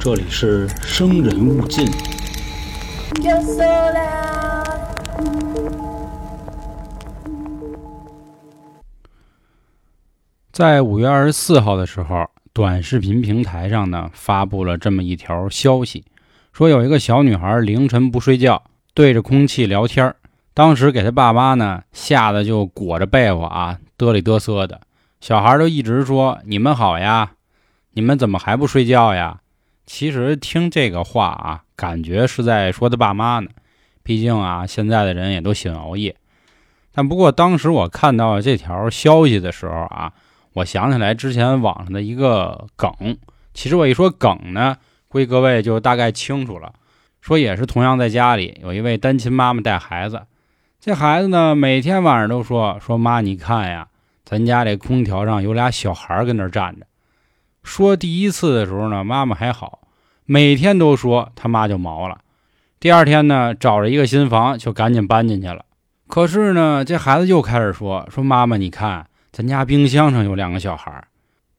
这里是生人勿近。在五月二十四号的时候，短视频平台上呢发布了这么一条消息，说有一个小女孩凌晨不睡觉，对着空气聊天当时给她爸妈呢吓得就裹着被窝啊，嘚里嘚瑟的。小孩都一直说：“你们好呀，你们怎么还不睡觉呀？”其实听这个话啊，感觉是在说他爸妈呢。毕竟啊，现在的人也都喜欢熬夜。但不过当时我看到这条消息的时候啊，我想起来之前网上的一个梗。其实我一说梗呢，估计各位就大概清楚了。说也是同样在家里有一位单亲妈妈带孩子，这孩子呢每天晚上都说说妈，你看呀，咱家这空调上有俩小孩跟那站着。说第一次的时候呢，妈妈还好，每天都说他妈就毛了。第二天呢，找了一个新房就赶紧搬进去了。可是呢，这孩子又开始说说妈妈，你看咱家冰箱上有两个小孩。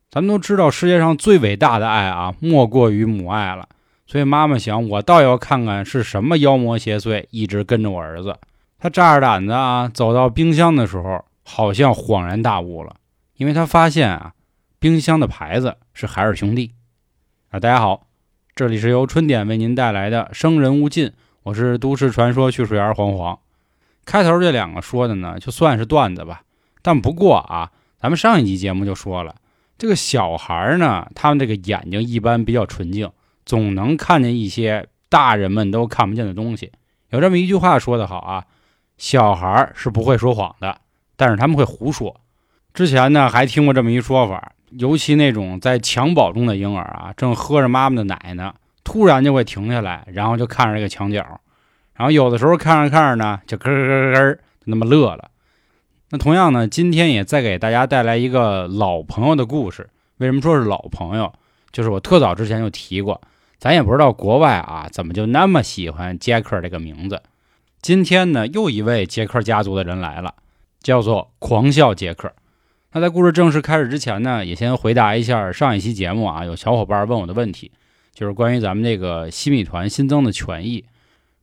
咱们都知道世界上最伟大的爱啊，莫过于母爱了。所以妈妈想，我倒要看看是什么妖魔邪祟一直跟着我儿子。他炸着胆子啊，走到冰箱的时候，好像恍然大悟了，因为他发现啊，冰箱的牌子是海尔兄弟。啊，大家好，这里是由春点为您带来的《生人勿近》，我是都市传说叙述员黄黄。开头这两个说的呢，就算是段子吧。但不过啊，咱们上一集节目就说了，这个小孩呢，他们这个眼睛一般比较纯净，总能看见一些大人们都看不见的东西。有这么一句话说得好啊，小孩是不会说谎的，但是他们会胡说。之前呢，还听过这么一说法，尤其那种在襁褓中的婴儿啊，正喝着妈妈的奶呢，突然就会停下来，然后就看着这个墙角，然后有的时候看着看着呢，就咯咯咯咯就那么乐了。那同样呢，今天也再给大家带来一个老朋友的故事。为什么说是老朋友？就是我特早之前就提过，咱也不知道国外啊怎么就那么喜欢杰克这个名字。今天呢，又一位杰克家族的人来了，叫做狂笑杰克。那在故事正式开始之前呢，也先回答一下上一期节目啊，有小伙伴问我的问题，就是关于咱们这个西米团新增的权益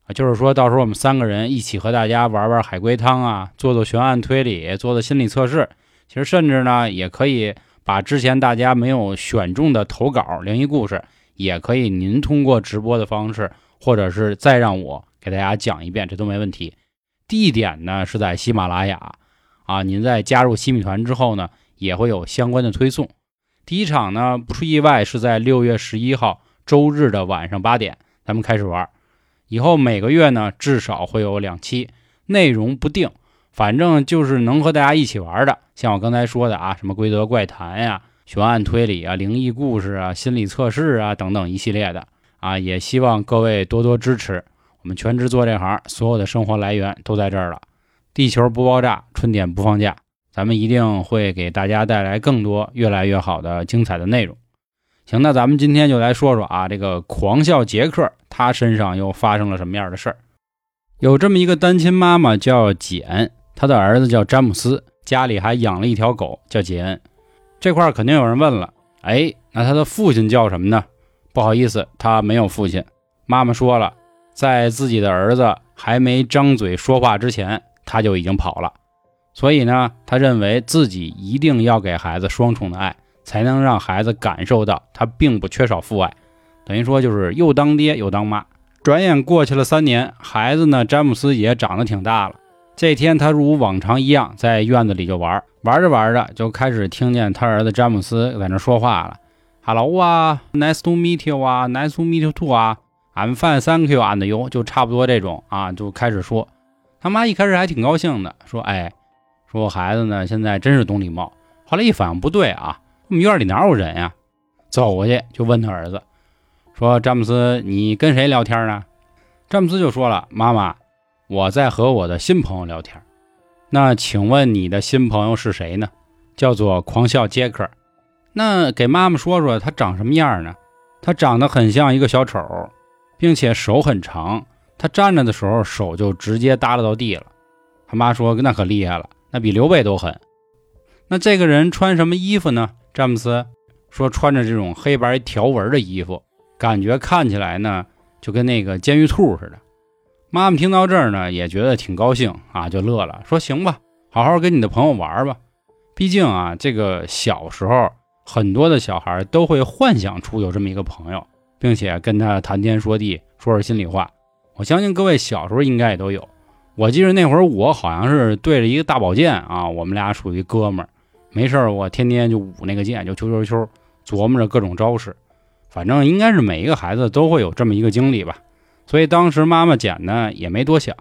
啊，就是说到时候我们三个人一起和大家玩玩海龟汤啊，做做悬案推理，做做心理测试。其实甚至呢，也可以把之前大家没有选中的投稿灵异故事，也可以您通过直播的方式，或者是再让我给大家讲一遍，这都没问题。地点呢是在喜马拉雅。啊，您在加入西米团之后呢，也会有相关的推送。第一场呢，不出意外是在六月十一号周日的晚上八点，咱们开始玩。以后每个月呢，至少会有两期，内容不定，反正就是能和大家一起玩的。像我刚才说的啊，什么规则怪谈呀、悬案推理啊、灵异故事啊、心理测试啊等等一系列的啊，也希望各位多多支持。我们全职做这行，所有的生活来源都在这儿了。地球不爆炸，春点不放假，咱们一定会给大家带来更多越来越好的精彩的内容。行，那咱们今天就来说说啊，这个狂笑杰克他身上又发生了什么样的事儿？有这么一个单亲妈妈叫简，她的儿子叫詹姆斯，家里还养了一条狗叫杰恩。这块儿肯定有人问了，哎，那他的父亲叫什么呢？不好意思，他没有父亲。妈妈说了，在自己的儿子还没张嘴说话之前。他就已经跑了，所以呢，他认为自己一定要给孩子双重的爱，才能让孩子感受到他并不缺少父爱，等于说就是又当爹又当妈。转眼过去了三年，孩子呢，詹姆斯也长得挺大了。这天，他如往常一样在院子里就玩，玩着玩着就开始听见他儿子詹姆斯在那说话了：“Hello 啊，Nice to meet you 啊，Nice to meet you too 啊，I'm fine, thank you and you。”就差不多这种啊，就开始说。他妈一开始还挺高兴的，说：“哎，说我孩子呢，现在真是懂礼貌。”后来一反应不对啊，我们院里哪有人呀？走过去就问他儿子，说：“詹姆斯，你跟谁聊天呢？”詹姆斯就说了：“妈妈，我在和我的新朋友聊天。那请问你的新朋友是谁呢？叫做狂笑杰克。那给妈妈说说他长什么样呢？他长得很像一个小丑，并且手很长。”他站着的时候，手就直接耷拉到地了。他妈说：“那可厉害了，那比刘备都狠。”那这个人穿什么衣服呢？詹姆斯说穿着这种黑白条纹的衣服，感觉看起来呢就跟那个监狱兔似的。妈妈听到这儿呢，也觉得挺高兴啊，就乐了，说行吧，好好跟你的朋友玩吧。毕竟啊，这个小时候很多的小孩都会幻想出有这么一个朋友，并且跟他谈天说地，说说心里话。我相信各位小时候应该也都有。我记得那会儿我好像是对着一个大宝剑啊，我们俩属于哥们儿，没事儿我天天就舞那个剑，就啾啾啾，琢磨着各种招式。反正应该是每一个孩子都会有这么一个经历吧。所以当时妈妈捡呢也没多想。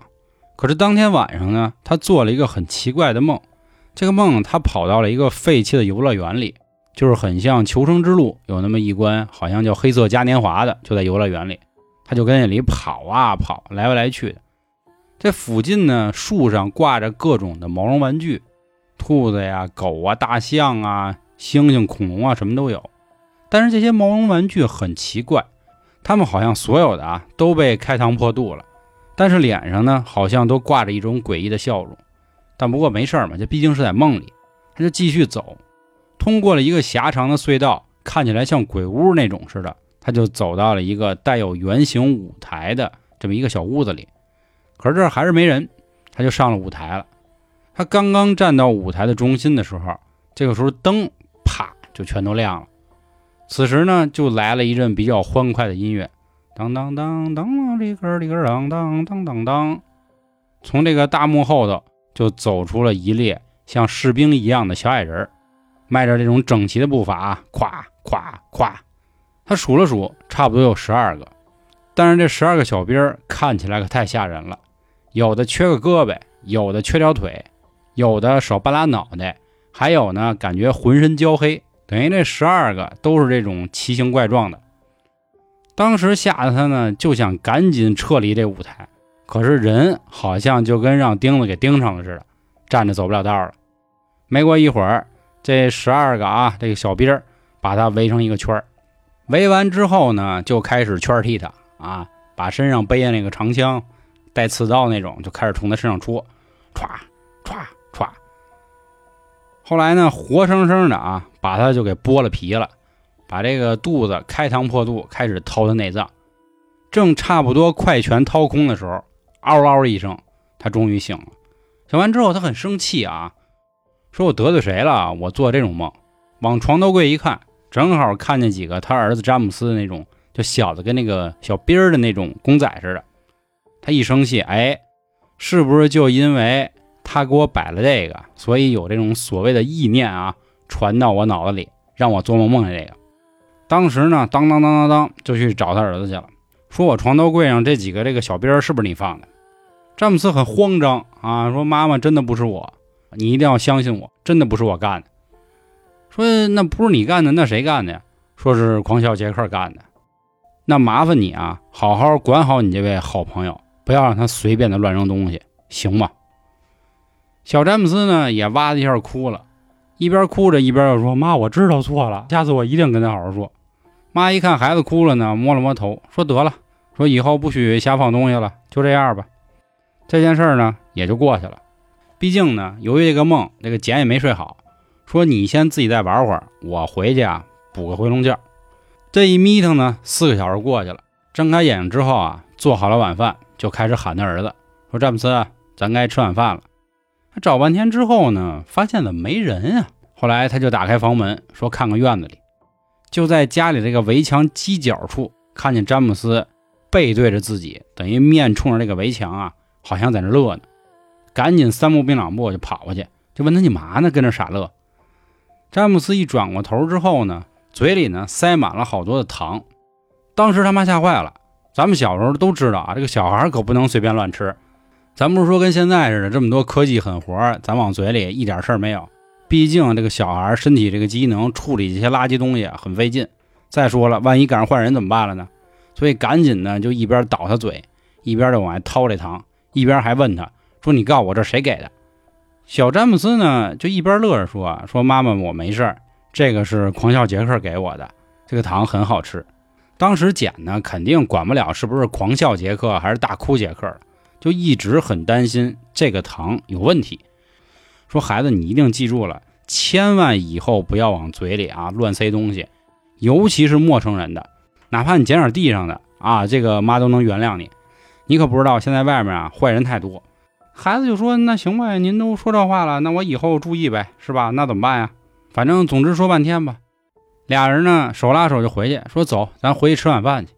可是当天晚上呢，她做了一个很奇怪的梦。这个梦，她跑到了一个废弃的游乐园里，就是很像《求生之路》有那么一关，好像叫黑色嘉年华的，就在游乐园里。他就跟那里跑啊跑，来来去的。这附近呢，树上挂着各种的毛绒玩具，兔子呀、狗啊、大象啊、猩猩、恐龙啊，什么都有。但是这些毛绒玩具很奇怪，它们好像所有的啊都被开膛破肚了，但是脸上呢，好像都挂着一种诡异的笑容。但不过没事嘛，这毕竟是在梦里，他就继续走，通过了一个狭长的隧道，看起来像鬼屋那种似的，他就走到了一个带有圆形舞台的这么一个小屋子里。可是这儿还是没人，他就上了舞台了。他刚刚站到舞台的中心的时候，这个时候灯啪就全都亮了。此时呢，就来了一阵比较欢快的音乐，当当当当里个里个当当当当当，从这个大幕后头。就走出了一列像士兵一样的小矮人，迈着这种整齐的步伐，咵咵咵。他数了数，差不多有十二个。但是这十二个小兵看起来可太吓人了，有的缺个胳膊，有的缺条腿，有的少半拉脑袋，还有呢，感觉浑身焦黑，等于这十二个都是这种奇形怪状的。当时吓得他呢，就想赶紧撤离这舞台。可是人好像就跟让钉子给钉上了似的，站着走不了道了。没过一会儿，这十二个啊，这个小兵把他围成一个圈儿围完之后呢，就开始圈踢他啊，把身上背的那个长枪，带刺刀那种，就开始从他身上戳，歘歘歘。后来呢，活生生的啊，把他就给剥了皮了，把这个肚子开膛破肚，开始掏他内脏。正差不多快全掏空的时候。嗷嗷一声，他终于醒了。醒完之后，他很生气啊，说：“我得罪谁了？我做这种梦。”往床头柜一看，正好看见几个他儿子詹姆斯的那种，就小的跟那个小兵儿的那种公仔似的。他一生气，哎，是不是就因为他给我摆了这个，所以有这种所谓的意念啊，传到我脑子里，让我做梦梦见这个？当时呢，当当当当当，就去找他儿子去了，说我床头柜上这几个这个小兵儿是不是你放的？詹姆斯很慌张啊，说：“妈妈真的不是我，你一定要相信我，真的不是我干。的。”说：“那不是你干的，那谁干的呀？”说是狂笑杰克干的。那麻烦你啊，好好管好你这位好朋友，不要让他随便的乱扔东西，行吗？小詹姆斯呢也哇的一下哭了，一边哭着一边又说：“妈，我知道错了，下次我一定跟他好好说。”妈一看孩子哭了呢，摸了摸头，说：“得了，说以后不许瞎放东西了，就这样吧。”这件事呢也就过去了，毕竟呢，由于这个梦，这个简也没睡好，说你先自己再玩会儿，我回去啊补个回笼觉。这一眯腾呢，四个小时过去了，睁开眼睛之后啊，做好了晚饭，就开始喊他儿子说：“詹姆斯，咱该吃晚饭了。”他找半天之后呢，发现怎么没人啊？后来他就打开房门，说看看院子里，就在家里这个围墙犄角处，看见詹姆斯背对着自己，等于面冲着这个围墙啊。好像在那乐呢，赶紧三步并两步就跑过去，就问他你嘛呢？跟那傻乐。詹姆斯一转过头之后呢，嘴里呢塞满了好多的糖。当时他妈吓坏了。咱们小时候都知道啊，这个小孩可不能随便乱吃。咱不是说跟现在似的这么多科技狠活，咱往嘴里一点事儿没有。毕竟这个小孩身体这个机能处理这些垃圾东西很费劲。再说了，万一赶上坏人怎么办了呢？所以赶紧呢就一边倒他嘴，一边就往外掏这糖。一边还问他说：“你告诉我这谁给的？”小詹姆斯呢，就一边乐着说：“说妈妈，我没事儿，这个是狂笑杰克给我的，这个糖很好吃。”当时简呢，肯定管不了是不是狂笑杰克还是大哭杰克就一直很担心这个糖有问题。说孩子，你一定记住了，千万以后不要往嘴里啊乱塞东西，尤其是陌生人的，哪怕你捡点地上的啊，这个妈都能原谅你。你可不知道现在外面啊坏人太多。孩子就说：“那行呗，您都说这话了，那我以后注意呗，是吧？那怎么办呀？反正总之说半天吧。”俩人呢手拉手就回去，说：“走，咱回去吃晚饭去。”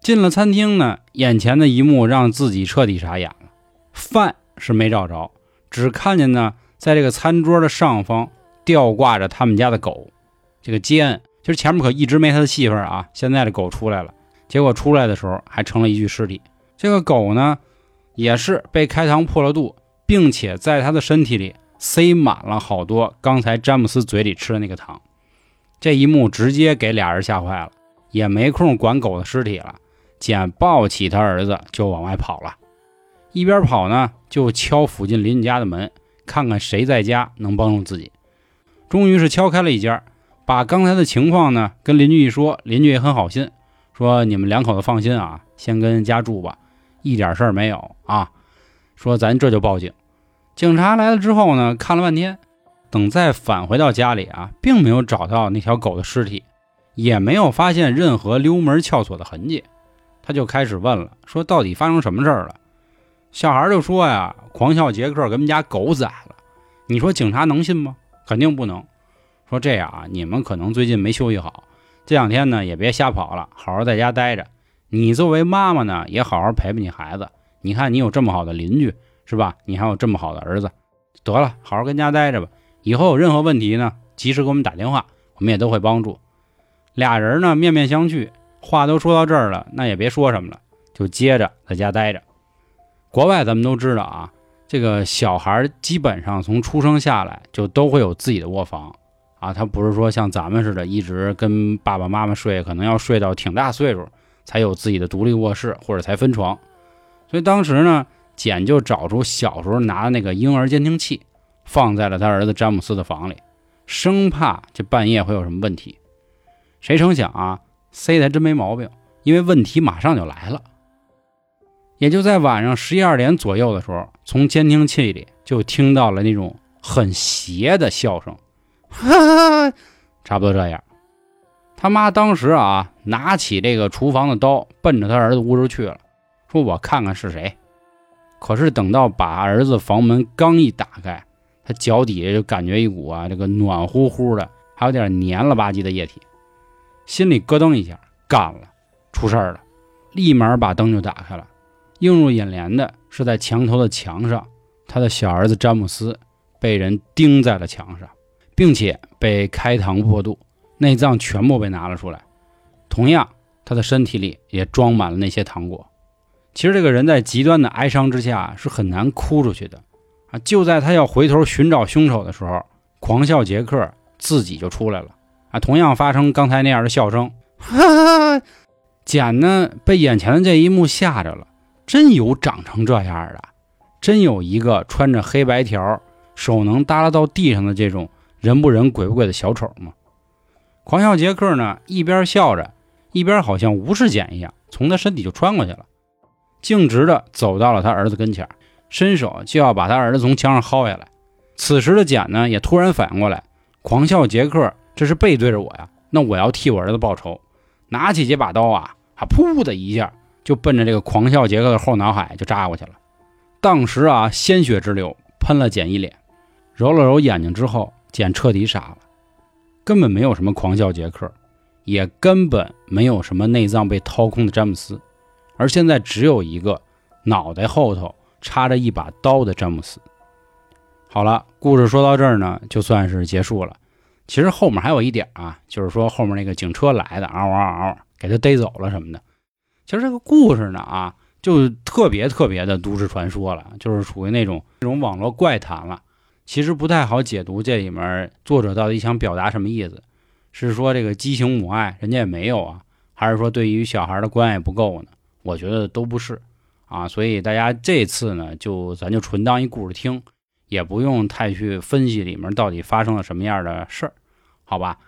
进了餐厅呢，眼前的一幕让自己彻底傻眼了。饭是没找着，只看见呢，在这个餐桌的上方吊挂着他们家的狗。这个杰恩其实前面可一直没他的戏份啊，现在这狗出来了，结果出来的时候还成了一具尸体。这个狗呢？也是被开膛破了肚，并且在他的身体里塞满了好多刚才詹姆斯嘴里吃的那个糖。这一幕直接给俩人吓坏了，也没空管狗的尸体了。简抱起他儿子就往外跑了，一边跑呢就敲附近邻居家的门，看看谁在家能帮助自己。终于是敲开了一家，把刚才的情况呢跟邻居一说，邻居也很好心，说你们两口子放心啊，先跟家住吧。一点事儿没有啊！说咱这就报警。警察来了之后呢，看了半天，等再返回到家里啊，并没有找到那条狗的尸体，也没有发现任何溜门撬锁的痕迹。他就开始问了，说到底发生什么事儿了？小孩就说呀，狂笑杰克给我们家狗宰了。你说警察能信吗？肯定不能。说这样啊，你们可能最近没休息好，这两天呢也别瞎跑了，好好在家待着。你作为妈妈呢，也好好陪陪你孩子。你看你有这么好的邻居，是吧？你还有这么好的儿子，得了，好好跟家待着吧。以后有任何问题呢，及时给我们打电话，我们也都会帮助。俩人呢面面相觑，话都说到这儿了，那也别说什么了，就接着在家待着。国外咱们都知道啊，这个小孩基本上从出生下来就都会有自己的卧房啊，他不是说像咱们似的，一直跟爸爸妈妈睡，可能要睡到挺大岁数。才有自己的独立卧室，或者才分床。所以当时呢，简就找出小时候拿的那个婴儿监听器，放在了他儿子詹姆斯的房里，生怕这半夜会有什么问题。谁成想啊，塞的还真没毛病，因为问题马上就来了。也就在晚上十一二点左右的时候，从监听器里就听到了那种很邪的笑声，哈哈哈，差不多这样。他妈当时啊，拿起这个厨房的刀，奔着他儿子屋就去了，说：“我看看是谁。”可是等到把儿子房门刚一打开，他脚底下就感觉一股啊，这个暖乎乎的，还有点黏了吧唧的液体，心里咯噔一下，干了，出事儿了，立马把灯就打开了。映入眼帘的是，在墙头的墙上，他的小儿子詹姆斯被人钉在了墙上，并且被开膛破肚。内脏全部被拿了出来，同样，他的身体里也装满了那些糖果。其实这个人在极端的哀伤之下是很难哭出去的啊！就在他要回头寻找凶手的时候，狂笑杰克自己就出来了啊！同样发生刚才那样的笑声，哈哈！简呢被眼前的这一幕吓着了，真有长成这样的，真有一个穿着黑白条、手能耷拉到地上的这种人不人鬼不鬼的小丑吗？狂笑杰克呢，一边笑着，一边好像无视简一样，从他身体就穿过去了，径直的走到了他儿子跟前，伸手就要把他儿子从墙上薅下来。此时的简呢，也突然反应过来，狂笑杰克这是背对着我呀，那我要替我儿子报仇，拿起这把刀啊，啊，噗的一下就奔着这个狂笑杰克的后脑海就扎过去了。当时啊，鲜血直流，喷了简一脸，揉了揉眼睛之后，简彻底傻了。根本没有什么狂笑杰克，也根本没有什么内脏被掏空的詹姆斯，而现在只有一个脑袋后头插着一把刀的詹姆斯。好了，故事说到这儿呢，就算是结束了。其实后面还有一点啊，就是说后面那个警车来的，嗷嗷嗷，给他逮走了什么的。其实这个故事呢啊，就特别特别的都市传说了，就是属于那种那种网络怪谈了。其实不太好解读这里面作者到底想表达什么意思，是说这个畸形母爱人家也没有啊，还是说对于小孩的关爱不够呢？我觉得都不是啊，所以大家这次呢，就咱就纯当一故事听，也不用太去分析里面到底发生了什么样的事儿，好吧？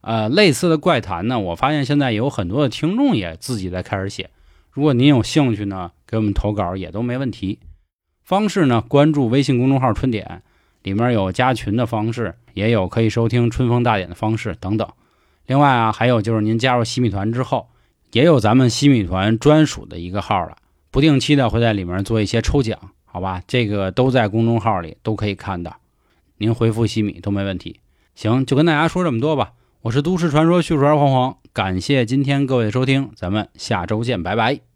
呃，类似的怪谈呢，我发现现在有很多的听众也自己在开始写，如果您有兴趣呢，给我们投稿也都没问题。方式呢，关注微信公众号“春点”。里面有加群的方式，也有可以收听春风大典的方式等等。另外啊，还有就是您加入西米团之后，也有咱们西米团专属的一个号了，不定期的会在里面做一些抽奖，好吧？这个都在公众号里都可以看到，您回复西米都没问题。行，就跟大家说这么多吧。我是都市传说叙述员黄黄，感谢今天各位的收听，咱们下周见，拜拜。